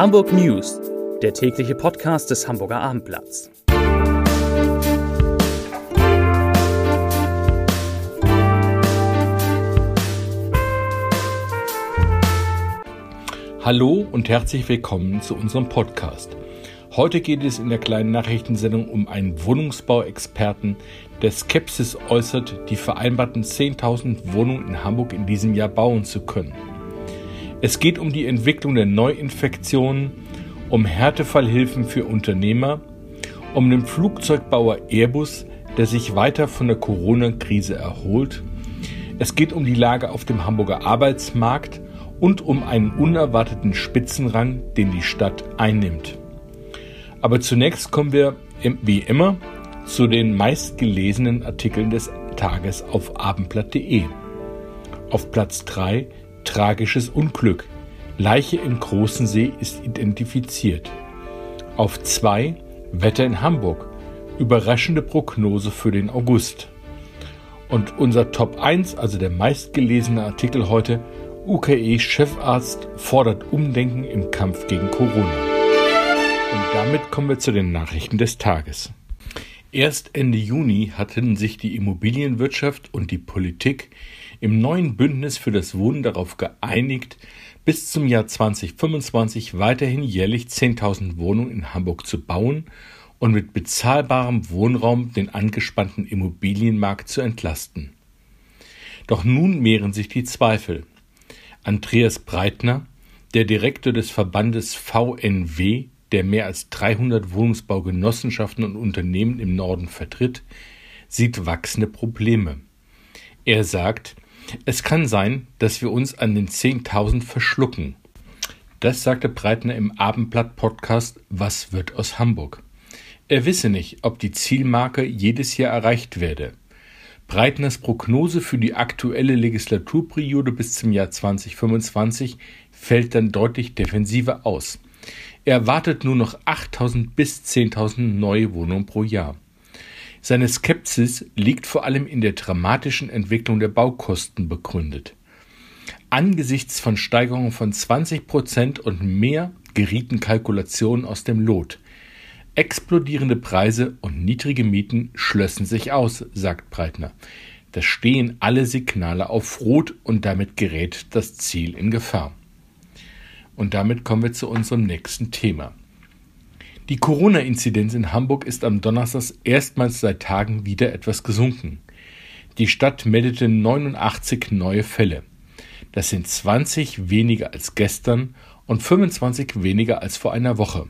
Hamburg News, der tägliche Podcast des Hamburger Abendblatts. Hallo und herzlich willkommen zu unserem Podcast. Heute geht es in der kleinen Nachrichtensendung um einen Wohnungsbauexperten, der Skepsis äußert, die vereinbarten 10.000 Wohnungen in Hamburg in diesem Jahr bauen zu können. Es geht um die Entwicklung der Neuinfektionen, um Härtefallhilfen für Unternehmer, um den Flugzeugbauer Airbus, der sich weiter von der Corona-Krise erholt. Es geht um die Lage auf dem Hamburger Arbeitsmarkt und um einen unerwarteten Spitzenrang, den die Stadt einnimmt. Aber zunächst kommen wir wie immer zu den meistgelesenen Artikeln des Tages auf abendblatt.de. Auf Platz 3 Tragisches Unglück. Leiche im Großen See ist identifiziert. Auf 2 Wetter in Hamburg. Überraschende Prognose für den August. Und unser Top 1, also der meistgelesene Artikel heute, UKE-Chefarzt fordert Umdenken im Kampf gegen Corona. Und damit kommen wir zu den Nachrichten des Tages. Erst Ende Juni hatten sich die Immobilienwirtschaft und die Politik im neuen Bündnis für das Wohnen darauf geeinigt, bis zum Jahr 2025 weiterhin jährlich 10.000 Wohnungen in Hamburg zu bauen und mit bezahlbarem Wohnraum den angespannten Immobilienmarkt zu entlasten. Doch nun mehren sich die Zweifel. Andreas Breitner, der Direktor des Verbandes VNW, der mehr als 300 Wohnungsbaugenossenschaften und Unternehmen im Norden vertritt, sieht wachsende Probleme. Er sagt, es kann sein, dass wir uns an den 10.000 verschlucken. Das sagte Breitner im Abendblatt-Podcast Was wird aus Hamburg? Er wisse nicht, ob die Zielmarke jedes Jahr erreicht werde. Breitners Prognose für die aktuelle Legislaturperiode bis zum Jahr 2025 fällt dann deutlich defensiver aus. Er erwartet nur noch 8.000 bis 10.000 neue Wohnungen pro Jahr. Seine Skepsis liegt vor allem in der dramatischen Entwicklung der Baukosten begründet. Angesichts von Steigerungen von 20 Prozent und mehr gerieten Kalkulationen aus dem Lot. Explodierende Preise und niedrige Mieten schlössen sich aus, sagt Breitner. Da stehen alle Signale auf Rot und damit gerät das Ziel in Gefahr. Und damit kommen wir zu unserem nächsten Thema. Die Corona-Inzidenz in Hamburg ist am Donnerstag erstmals seit Tagen wieder etwas gesunken. Die Stadt meldete 89 neue Fälle. Das sind 20 weniger als gestern und 25 weniger als vor einer Woche.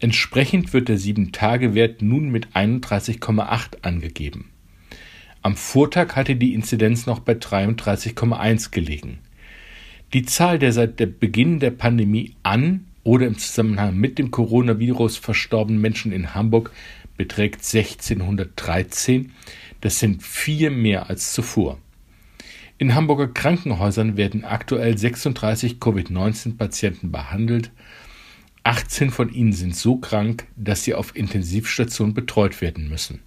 Entsprechend wird der 7-Tage-Wert nun mit 31,8 angegeben. Am Vortag hatte die Inzidenz noch bei 33,1 gelegen. Die Zahl der seit der Beginn der Pandemie an oder im Zusammenhang mit dem Coronavirus verstorbenen Menschen in Hamburg beträgt 1613. Das sind vier mehr als zuvor. In Hamburger Krankenhäusern werden aktuell 36 Covid-19-Patienten behandelt. 18 von ihnen sind so krank, dass sie auf Intensivstation betreut werden müssen.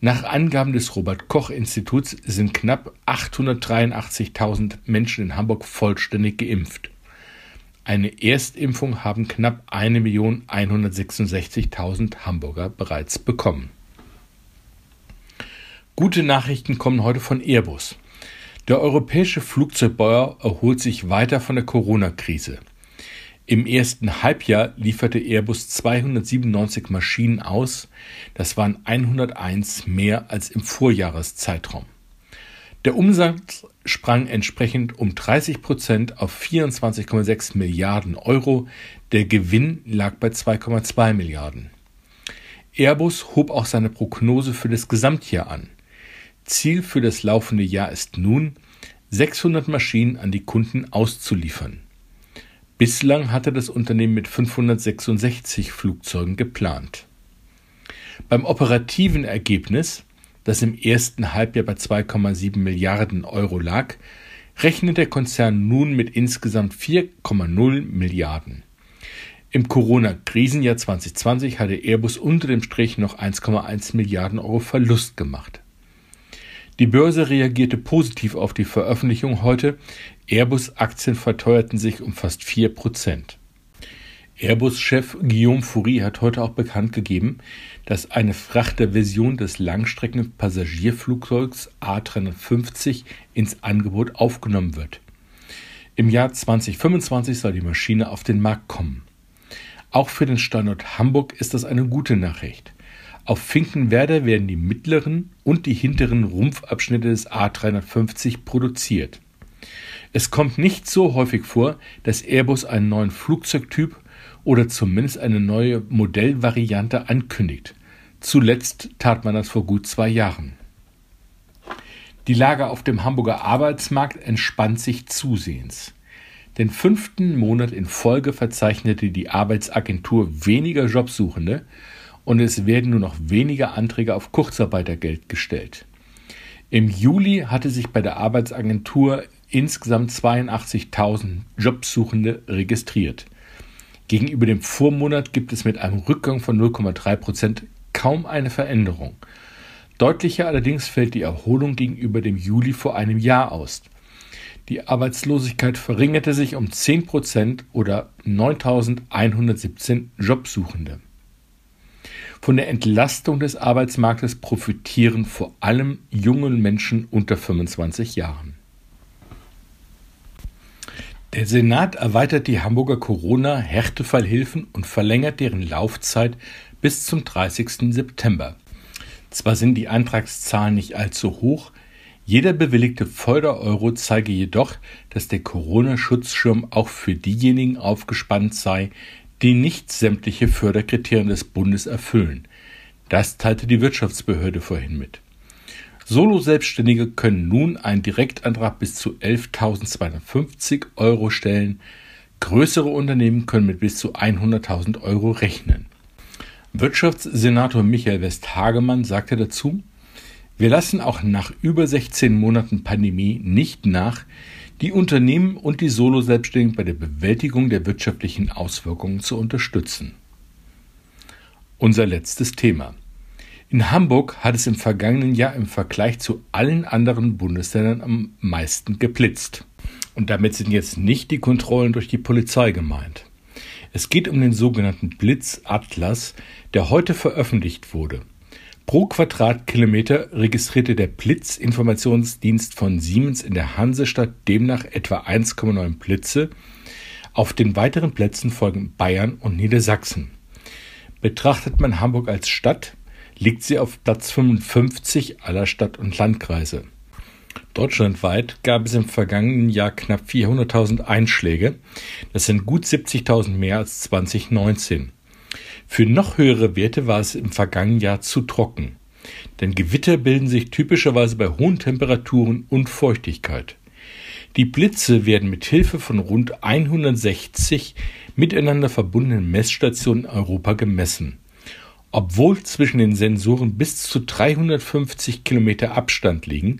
Nach Angaben des Robert Koch Instituts sind knapp 883.000 Menschen in Hamburg vollständig geimpft. Eine Erstimpfung haben knapp 1.166.000 Hamburger bereits bekommen. Gute Nachrichten kommen heute von Airbus. Der europäische Flugzeugbauer erholt sich weiter von der Corona-Krise. Im ersten Halbjahr lieferte Airbus 297 Maschinen aus, das waren 101 mehr als im Vorjahreszeitraum. Der Umsatz sprang entsprechend um 30 Prozent auf 24,6 Milliarden Euro. Der Gewinn lag bei 2,2 Milliarden. Airbus hob auch seine Prognose für das Gesamtjahr an. Ziel für das laufende Jahr ist nun, 600 Maschinen an die Kunden auszuliefern. Bislang hatte das Unternehmen mit 566 Flugzeugen geplant. Beim operativen Ergebnis das im ersten Halbjahr bei 2,7 Milliarden Euro lag, rechnet der Konzern nun mit insgesamt 4,0 Milliarden. Im Corona-Krisenjahr 2020 hatte Airbus unter dem Strich noch 1,1 Milliarden Euro Verlust gemacht. Die Börse reagierte positiv auf die Veröffentlichung heute. Airbus-Aktien verteuerten sich um fast 4 Prozent. Airbus-Chef Guillaume Foury hat heute auch bekannt gegeben, dass eine Frachterversion des Langstreckenpassagierflugzeugs A350 ins Angebot aufgenommen wird. Im Jahr 2025 soll die Maschine auf den Markt kommen. Auch für den Standort Hamburg ist das eine gute Nachricht. Auf Finkenwerder werden die mittleren und die hinteren Rumpfabschnitte des A350 produziert. Es kommt nicht so häufig vor, dass Airbus einen neuen Flugzeugtyp oder zumindest eine neue Modellvariante ankündigt. Zuletzt tat man das vor gut zwei Jahren. Die Lage auf dem Hamburger Arbeitsmarkt entspannt sich zusehends. Den fünften Monat in Folge verzeichnete die Arbeitsagentur weniger Jobsuchende und es werden nur noch weniger Anträge auf Kurzarbeitergeld gestellt. Im Juli hatte sich bei der Arbeitsagentur insgesamt 82.000 Jobsuchende registriert. Gegenüber dem Vormonat gibt es mit einem Rückgang von 0,3 Prozent kaum eine Veränderung. Deutlicher allerdings fällt die Erholung gegenüber dem Juli vor einem Jahr aus. Die Arbeitslosigkeit verringerte sich um 10 Prozent oder 9.117 Jobsuchende. Von der Entlastung des Arbeitsmarktes profitieren vor allem junge Menschen unter 25 Jahren. Der Senat erweitert die Hamburger Corona-Härtefallhilfen und verlängert deren Laufzeit bis zum 30. September. Zwar sind die Antragszahlen nicht allzu hoch, jeder bewilligte Förder-Euro zeige jedoch, dass der Corona-Schutzschirm auch für diejenigen aufgespannt sei, die nicht sämtliche Förderkriterien des Bundes erfüllen. Das teilte die Wirtschaftsbehörde vorhin mit. Solo-Selbstständige können nun einen Direktantrag bis zu 11.250 Euro stellen. Größere Unternehmen können mit bis zu 100.000 Euro rechnen. Wirtschaftssenator Michael Westhagemann sagte dazu, wir lassen auch nach über 16 Monaten Pandemie nicht nach, die Unternehmen und die Solo-Selbstständigen bei der Bewältigung der wirtschaftlichen Auswirkungen zu unterstützen. Unser letztes Thema. In Hamburg hat es im vergangenen Jahr im Vergleich zu allen anderen Bundesländern am meisten geblitzt. Und damit sind jetzt nicht die Kontrollen durch die Polizei gemeint. Es geht um den sogenannten Blitzatlas, der heute veröffentlicht wurde. Pro Quadratkilometer registrierte der Blitzinformationsdienst von Siemens in der Hansestadt demnach etwa 1,9 Blitze. Auf den weiteren Plätzen folgen Bayern und Niedersachsen. Betrachtet man Hamburg als Stadt, liegt sie auf Platz 55 aller Stadt- und Landkreise. Deutschlandweit gab es im vergangenen Jahr knapp 400.000 Einschläge. Das sind gut 70.000 mehr als 2019. Für noch höhere Werte war es im vergangenen Jahr zu trocken. Denn Gewitter bilden sich typischerweise bei hohen Temperaturen und Feuchtigkeit. Die Blitze werden mit Hilfe von rund 160 miteinander verbundenen Messstationen in Europa gemessen. Obwohl zwischen den Sensoren bis zu 350 Kilometer Abstand liegen,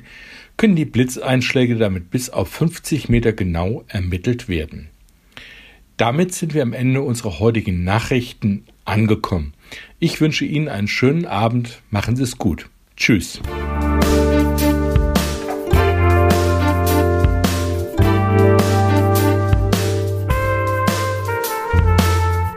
können die Blitzeinschläge damit bis auf 50 Meter genau ermittelt werden. Damit sind wir am Ende unserer heutigen Nachrichten angekommen. Ich wünsche Ihnen einen schönen Abend. Machen Sie es gut. Tschüss.